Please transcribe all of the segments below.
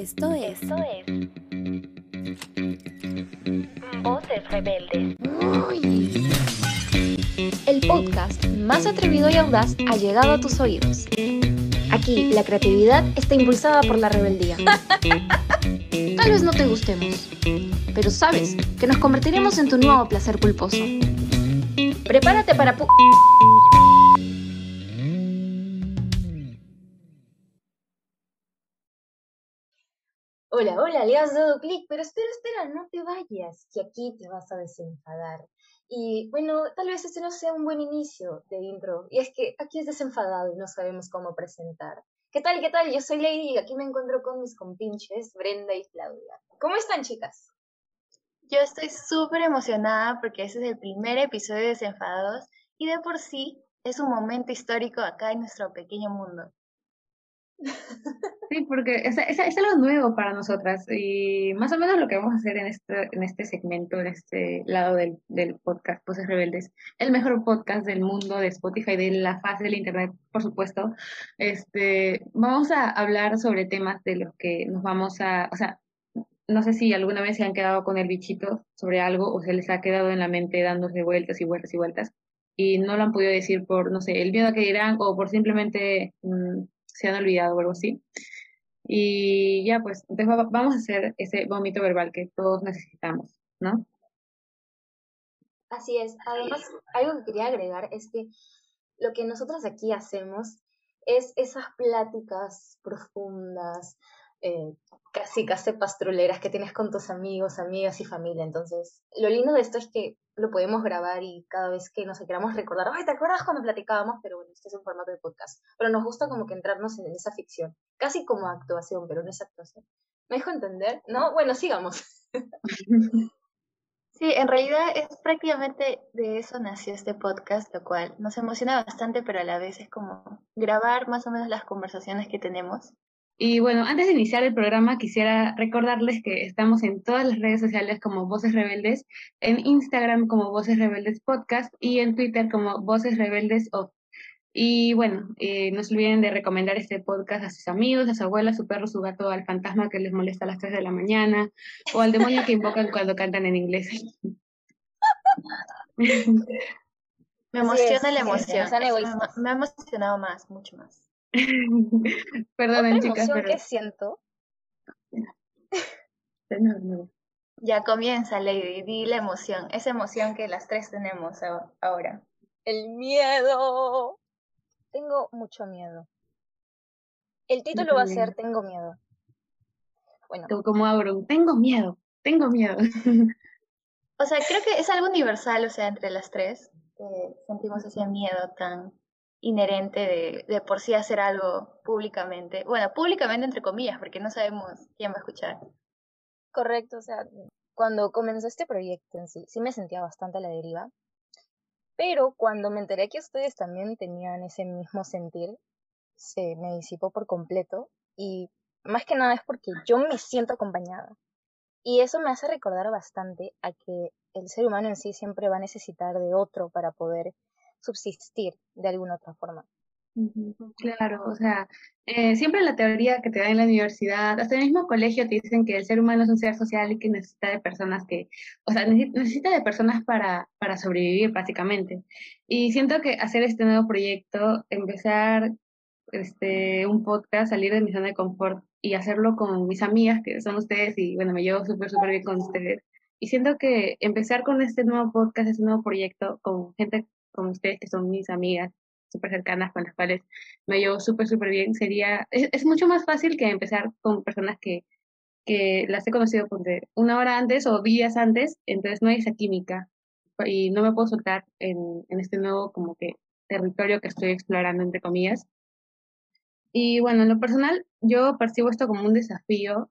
Esto es. Esto es. Voces Rebeldes. El podcast más atrevido y audaz ha llegado a tus oídos. Aquí la creatividad está impulsada por la rebeldía. Tal vez no te gustemos, pero sabes que nos convertiremos en tu nuevo placer culposo. Prepárate para... pu- Hola, hola, le has dado clic, pero espera, espera, no te vayas, que aquí te vas a desenfadar. Y bueno, tal vez este no sea un buen inicio de intro, y es que aquí es desenfadado y no sabemos cómo presentar. ¿Qué tal, qué tal? Yo soy Lady y aquí me encuentro con mis compinches, Brenda y Claudia. ¿Cómo están, chicas? Yo estoy súper emocionada porque ese es el primer episodio de Desenfadados y de por sí es un momento histórico acá en nuestro pequeño mundo. Sí, porque es, es, es algo nuevo para nosotras y más o menos lo que vamos a hacer en este, en este segmento, en este lado del, del podcast Voces Rebeldes, el mejor podcast del mundo de Spotify, de la faz del Internet, por supuesto. Este, vamos a hablar sobre temas de los que nos vamos a, o sea, no sé si alguna vez se han quedado con el bichito sobre algo o se les ha quedado en la mente dándose vueltas y vueltas y vueltas y no lo han podido decir por, no sé, el miedo a que dirán o por simplemente mmm, se han olvidado o algo así. Y ya, pues, entonces va- vamos a hacer ese vómito verbal que todos necesitamos, ¿no? Así es. Además, algo que quería agregar es que lo que nosotros aquí hacemos es esas pláticas profundas, eh, casi casi pastruleras que tienes con tus amigos, amigas y familia. Entonces, lo lindo de esto es que lo podemos grabar y cada vez que nos queramos recordar, ay, ¿te acuerdas cuando platicábamos? Pero bueno, este es un formato de podcast. Pero nos gusta como que entrarnos en esa ficción, casi como actuación, pero no es actuación. ¿Me dejo entender? ¿No? Bueno, sigamos. Sí, en realidad es prácticamente de eso nació este podcast, lo cual nos emociona bastante, pero a la vez es como grabar más o menos las conversaciones que tenemos. Y bueno, antes de iniciar el programa, quisiera recordarles que estamos en todas las redes sociales como Voces Rebeldes, en Instagram como Voces Rebeldes Podcast y en Twitter como Voces Rebeldes Off. Y bueno, eh, no se olviden de recomendar este podcast a sus amigos, a su abuela, a su perro, su gato, al fantasma que les molesta a las 3 de la mañana o al demonio que invocan cuando cantan en inglés. Me emociona la emoción. me ha emocionado más, mucho más. Perdonen, Otra chicas, emoción pero... que siento. Ya comienza, Lady, di la emoción, esa emoción que las tres tenemos ahora. El miedo. Tengo mucho miedo. El título va a ser. Tengo miedo. Bueno, Como- Auron, tengo miedo, tengo miedo. O sea, creo que es algo universal, o sea, entre las tres, que sentimos ese miedo tan inherente de, por sí hacer algo públicamente. Bueno, públicamente entre comillas, porque no sabemos quién va a escuchar. correcto, o sea, cuando comenzó este proyecto en sí, sí me sentía bastante a la deriva, pero cuando me enteré que ustedes también tenían ese mismo sentir, se me disipó por completo y más que nada es porque yo me siento acompañada. Y eso me hace recordar bastante a que el ser humano en sí siempre va a necesitar de otro para poder subsistir de alguna otra forma. Claro, o sea, eh, siempre la teoría que te dan en la universidad, hasta en el mismo colegio te dicen que el ser humano es un ser social y que necesita de personas que, o sea, necesi- necesita de personas para, para sobrevivir básicamente. Y siento que hacer este nuevo proyecto, empezar este, un podcast, salir de mi zona de confort y hacerlo con mis amigas, que son ustedes, y bueno, me llevo súper, súper bien con ustedes. Y siento que empezar con este nuevo podcast, este nuevo proyecto, con gente como ustedes, que son mis amigas súper cercanas, con las cuales me llevo súper, súper bien, sería, es, es mucho más fácil que empezar con personas que, que las he conocido ponte, una hora antes o días antes, entonces no hay esa química y no me puedo soltar en, en este nuevo como que territorio que estoy explorando, entre comillas. Y bueno, en lo personal, yo percibo esto como un desafío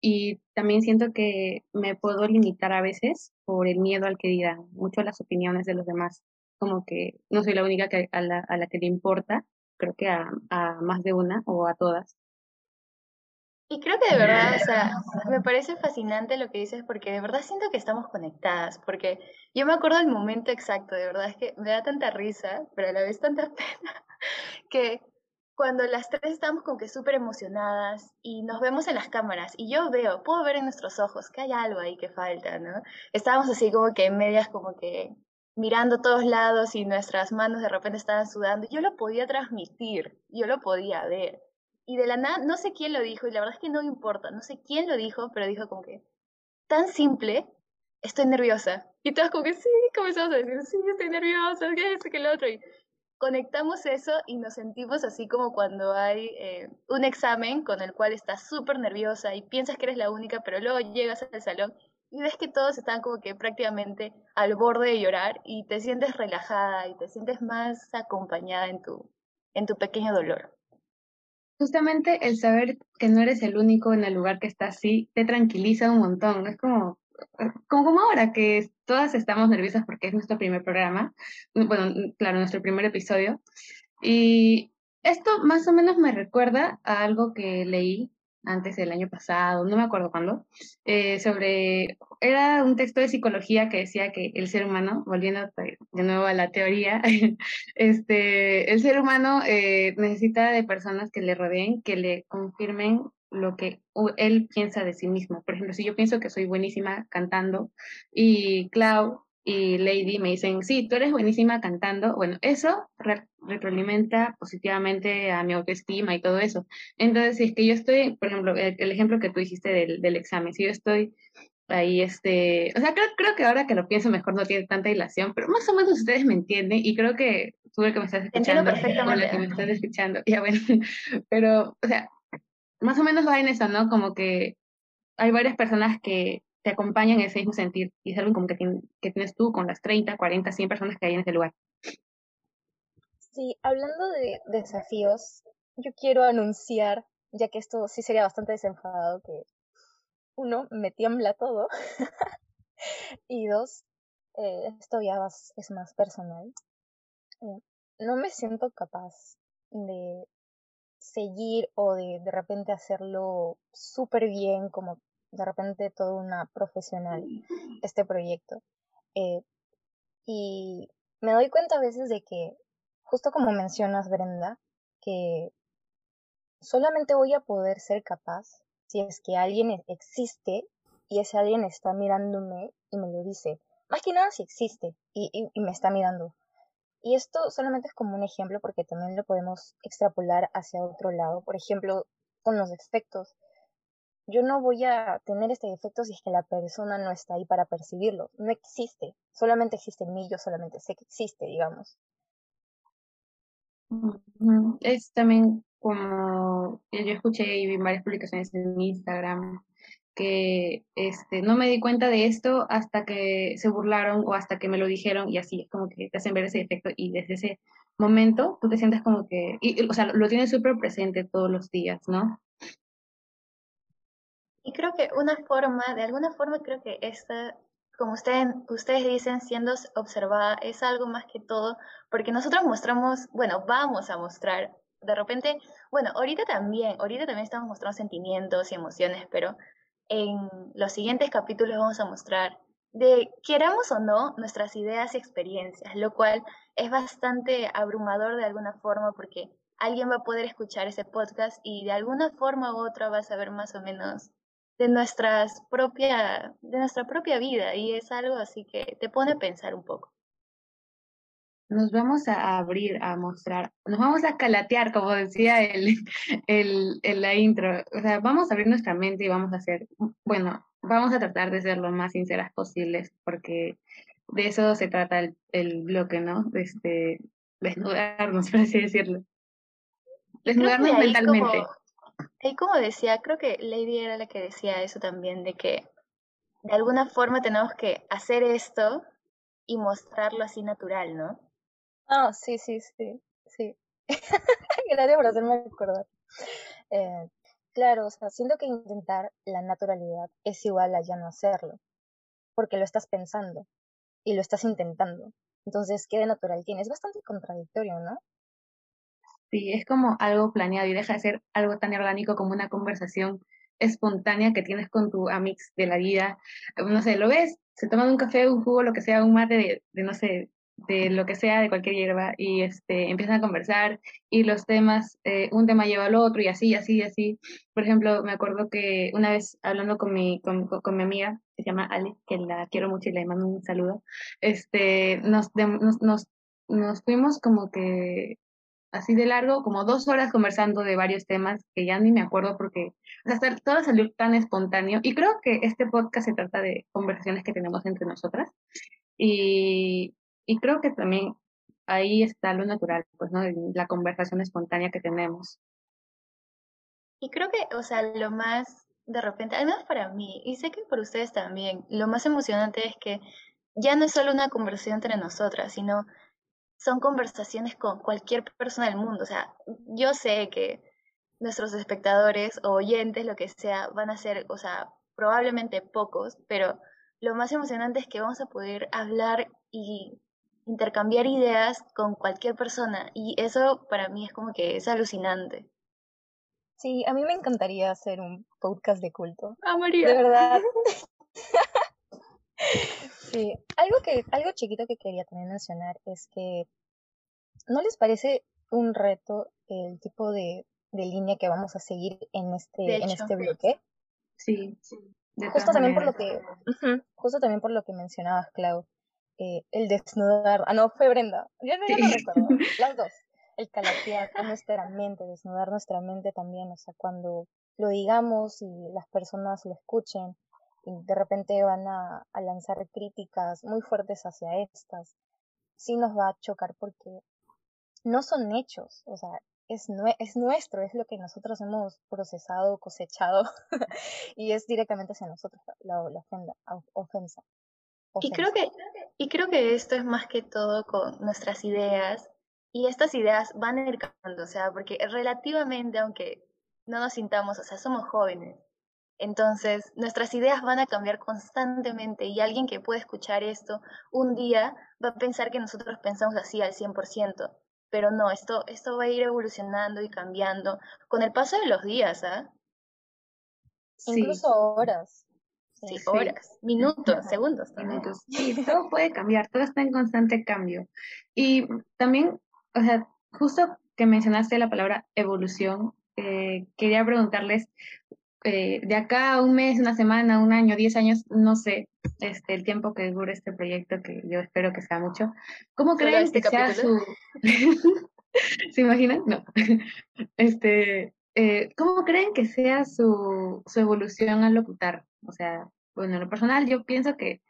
y también siento que me puedo limitar a veces por el miedo al que dirán, mucho a las opiniones de los demás, como que no soy la única que, a, la, a la que le importa, creo que a, a más de una o a todas. Y creo que de verdad, o sea, me parece fascinante lo que dices porque de verdad siento que estamos conectadas, porque yo me acuerdo del momento exacto, de verdad es que me da tanta risa, pero a la vez tanta pena, que cuando las tres estamos como que súper emocionadas y nos vemos en las cámaras y yo veo, puedo ver en nuestros ojos que hay algo ahí que falta, ¿no? Estábamos así como que en medias como que mirando todos lados y nuestras manos de repente estaban sudando. Yo lo podía transmitir, yo lo podía ver. Y de la nada, no sé quién lo dijo, y la verdad es que no importa, no sé quién lo dijo, pero dijo como que, tan simple, estoy nerviosa. Y todas como que, sí, comenzamos a decir, sí, estoy nerviosa, que esto, que lo otro. Y conectamos eso y nos sentimos así como cuando hay eh, un examen con el cual estás súper nerviosa y piensas que eres la única, pero luego llegas al salón y ves que todos están como que prácticamente al borde de llorar y te sientes relajada y te sientes más acompañada en tu, en tu pequeño dolor. Justamente el saber que no eres el único en el lugar que estás así te tranquiliza un montón. Es como, como, como ahora que todas estamos nerviosas porque es nuestro primer programa, bueno, claro, nuestro primer episodio. Y esto más o menos me recuerda a algo que leí antes del año pasado, no me acuerdo cuándo, eh, sobre, era un texto de psicología que decía que el ser humano, volviendo de nuevo a la teoría, este, el ser humano eh, necesita de personas que le rodeen, que le confirmen lo que él piensa de sí mismo. Por ejemplo, si yo pienso que soy buenísima cantando y Clau y Lady me dicen, sí, tú eres buenísima cantando, bueno, eso retroalimenta positivamente a mi autoestima y todo eso. Entonces, si es que yo estoy, por ejemplo, el, ejemplo que tú dijiste del, del, examen, si yo estoy ahí, este, o sea, creo, creo que ahora que lo pienso mejor no tiene tanta dilación, pero más o menos ustedes me entienden y creo que tú el que me estás escuchando, perfectamente. que me estás escuchando, ya bueno, pero, o sea, más o menos va en eso, ¿no? Como que hay varias personas que te acompañan en ese mismo sentir y es algo como que, tienes tú con las 30, 40, 100 personas que hay en ese lugar. Sí, hablando de desafíos, yo quiero anunciar, ya que esto sí sería bastante desenfadado, que uno, me tiembla todo, y dos, eh, esto ya es más personal. Eh, no me siento capaz de seguir o de de repente hacerlo súper bien como de repente toda una profesional este proyecto. Eh, y me doy cuenta a veces de que, justo como mencionas, Brenda, que solamente voy a poder ser capaz si es que alguien e-, existe y ese alguien está mirándome y me lo dice. Más que nada si existe y, y me está mirando. Y esto solamente es como un ejemplo porque también lo podemos extrapolar hacia otro lado. Por ejemplo, con los efectos yo no voy a tener este defecto si es que la persona no está ahí para percibirlo. No existe. Solamente existe en mí, yo solamente sé que existe, digamos. Es también como yo escuché y vi varias publicaciones en Instagram que este, no me di cuenta de esto hasta que se burlaron o hasta que me lo dijeron y así es como que te hacen ver ese defecto y desde ese momento tú te sientes como que, y, o sea, lo tienes súper presente todos los días, ¿no? Y creo que una forma, de alguna forma creo que esta, como ustedes, ustedes dicen, siendo observada, es algo más que todo, porque nosotros mostramos, bueno, vamos a mostrar, de repente, bueno, ahorita también, ahorita también estamos mostrando sentimientos y emociones, pero en los siguientes capítulos vamos a mostrar de queramos o no nuestras ideas y experiencias, lo cual es bastante abrumador de alguna forma porque alguien va a poder escuchar ese podcast y de alguna forma u otra va a saber más o menos de, nuestras propia, de nuestra propia vida y es algo así que te pone a pensar un poco. Nos vamos a abrir, a mostrar, nos vamos a calatear, como decía el, el, la intro. O sea, vamos a abrir nuestra mente y vamos a hacer, bueno, vamos a tratar de ser lo más sinceras posibles, porque de eso se trata el, el bloque, ¿no? Este, desnudarnos, por así decirlo. Desnudarnos mentalmente. Y como decía, creo que Lady era la que decía eso también, de que de alguna forma tenemos que hacer esto y mostrarlo así natural, ¿no? Ah, sí, sí, sí, sí. Gracias por hacerme recordar. Eh, claro, o sea, siento que intentar la naturalidad es igual a ya no hacerlo, porque lo estás pensando y lo estás intentando. Entonces, ¿qué de natural tiene? Es bastante contradictorio, ¿no? Sí, es como algo planeado y deja de ser algo tan orgánico como una conversación espontánea que tienes con tu amix de la vida. No sé, lo ves, se toman un café, un jugo, lo que sea, un mate de, no sé, de lo que sea, de cualquier hierba, y este, empiezan a conversar y los temas, eh, un tema lleva al otro y así, así, así. Por ejemplo, me acuerdo que una vez hablando con mi, con, con mi amiga, que se llama Ale, que la quiero mucho y le mando un saludo, este, nos, nos, nos, nos fuimos como que así de largo, como dos horas conversando de varios temas que ya ni me acuerdo porque o sea, todo salió tan espontáneo. Y creo que este podcast se trata de conversaciones que tenemos entre nosotras. Y, y creo que también ahí está lo natural, pues, ¿no? La conversación espontánea que tenemos. Y creo que, o sea, lo más de repente, además para mí, y sé que por ustedes también, lo más emocionante es que ya no es solo una conversación entre nosotras, sino son conversaciones con cualquier persona del mundo. O sea, yo sé que nuestros espectadores o oyentes, lo que sea, van a ser, o sea, probablemente pocos, pero lo más emocionante es que vamos a poder hablar y intercambiar ideas con cualquier persona y eso para mí es como que es alucinante. Sí, a mí me encantaría hacer un podcast de culto. Ah, María. De verdad. sí, algo que algo chiquito que quería también mencionar es que ¿no les parece un reto el tipo de, de línea que vamos a seguir en este en este bloque? Sí, sí. Justo también por lo que justo también por lo que mencionabas, Clau, eh, el desnudar, ah no, fue Brenda, yo no, yo no recuerdo, las dos, el calatear nuestra mente, desnudar nuestra mente también, o sea, cuando lo digamos y las personas lo escuchen y de repente van a, a lanzar críticas muy fuertes hacia estas, sí nos va a chocar porque no son hechos, o sea, es, es nuestro, es lo que nosotros hemos procesado, cosechado, y es directamente hacia nosotros la, la ofenda, ofensa. Y creo, que, y creo que esto es más que todo con nuestras ideas, y estas ideas van a ir cambiando, o sea, porque relativamente, aunque no nos sintamos, o sea, somos jóvenes, entonces nuestras ideas van a cambiar constantemente y alguien que puede escuchar esto un día va a pensar que nosotros pensamos así al 100%, pero no, esto, esto va a ir evolucionando y cambiando con el paso de los días, ¿ah? Incluso horas. Sí, horas, minutos, segundos Minutos. Sí, todo puede cambiar, todo está en constante cambio. Y también, o sea, justo que mencionaste la palabra evolución, eh, quería preguntarles, eh, de acá a un mes, una semana, un año, diez años, no sé, este, el tiempo que dure este proyecto, que yo espero que sea mucho, ¿cómo creen este que sea su... ¿Se imaginan? No. Este, eh, ¿Cómo creen que sea su, su evolución al locutar? O sea, bueno, en lo personal yo pienso que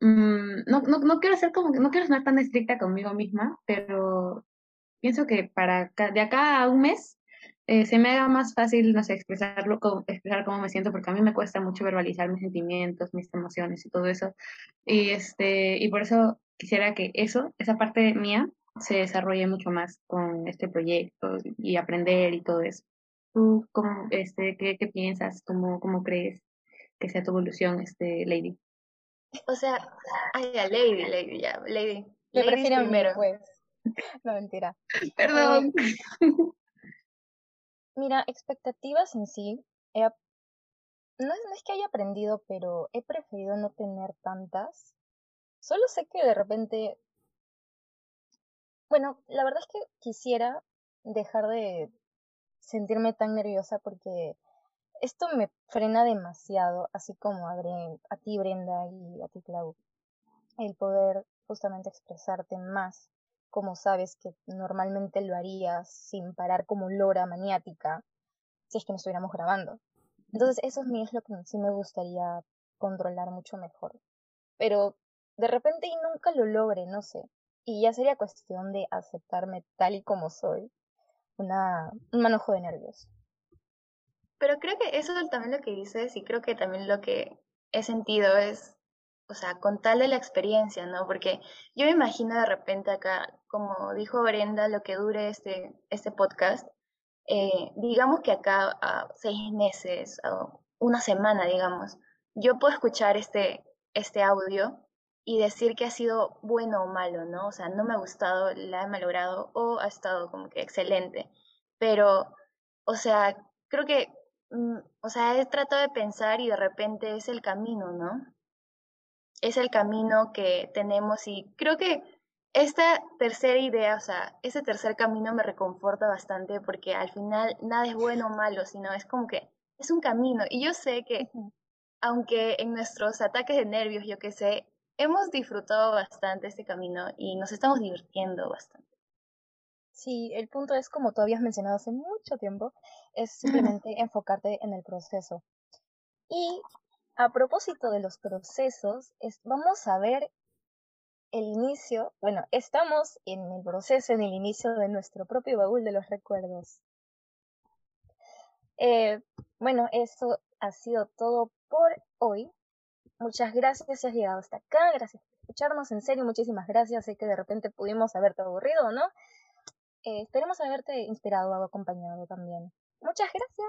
mm, no, no, no quiero ser como, no quiero sonar tan estricta conmigo misma, pero pienso que para de acá a un mes eh, se me haga más fácil, no sé, expresarlo, expresar cómo me siento, porque a mí me cuesta mucho verbalizar mis sentimientos, mis emociones y todo eso. Y, este, y por eso quisiera que eso, esa parte mía, se desarrolle mucho más con este proyecto y aprender y todo eso. ¿Tú cómo, este, qué, qué piensas? ¿Cómo, ¿Cómo crees que sea tu evolución, este, Lady? O sea, ay, ya, Lady, Lady, ya, Lady. Me prefiero primero. pues. No, mentira. Perdón. Mira, expectativas en sí, no, es, que haya aprendido, pero he preferido no tener tantas. Solo sé que de repente... Bueno, la verdad es que quisiera dejar de sentirme tan nerviosa porque esto me frena demasiado, así como a, a ti Brenda y a ti Clau, el poder justamente expresarte más como sabes que normalmente lo harías sin parar como lora maniática si es que no estuviéramos grabando. Entonces eso es, es lo que sí me gustaría controlar mucho mejor. Pero de repente y nunca lo logre, no sé. Y ya sería cuestión de aceptarme tal y como soy. Una, un manojo de nervios. Pero creo que eso es también lo que dices y creo que también lo que he sentido es o sea, con tal de la experiencia, ¿no? Porque yo me imagino de repente acá, como dijo Brenda, lo que dure este, este podcast, eh, digamos que acá a seis meses, o una semana, digamos, yo puedo escuchar este, este audio y decir que ha sido bueno o malo, ¿no? O sea, no me ha gustado, la he malogrado o ha estado como que excelente. Pero, o sea, creo que, mm, o sea, he tratado de pensar y de repente es el camino, ¿no? Es el camino que tenemos y creo que esta tercera idea, o sea, ese tercer camino me reconforta bastante porque al final nada es bueno o malo, sino es como que es un camino. Y yo sé que, aunque en nuestros ataques de nervios, yo que sé, hemos disfrutado bastante este camino y nos estamos divirtiendo bastante. Sí, el punto es, como tú habías mencionado hace mucho tiempo, es simplemente enfocarte en el proceso. Y a propósito de los procesos, es, vamos a ver el inicio, bueno, estamos en el proceso, en el inicio de nuestro propio baúl de los recuerdos. Eh, bueno, eso ha sido todo por hoy. Muchas gracias si has llegado hasta acá, gracias por escucharnos, en serio, muchísimas gracias. Sé que de repente pudimos haberte aburrido, ¿no? Eh, esperemos haberte inspirado o acompañado también. Muchas gracias.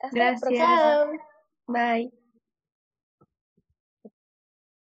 Hasta gracias. Bye.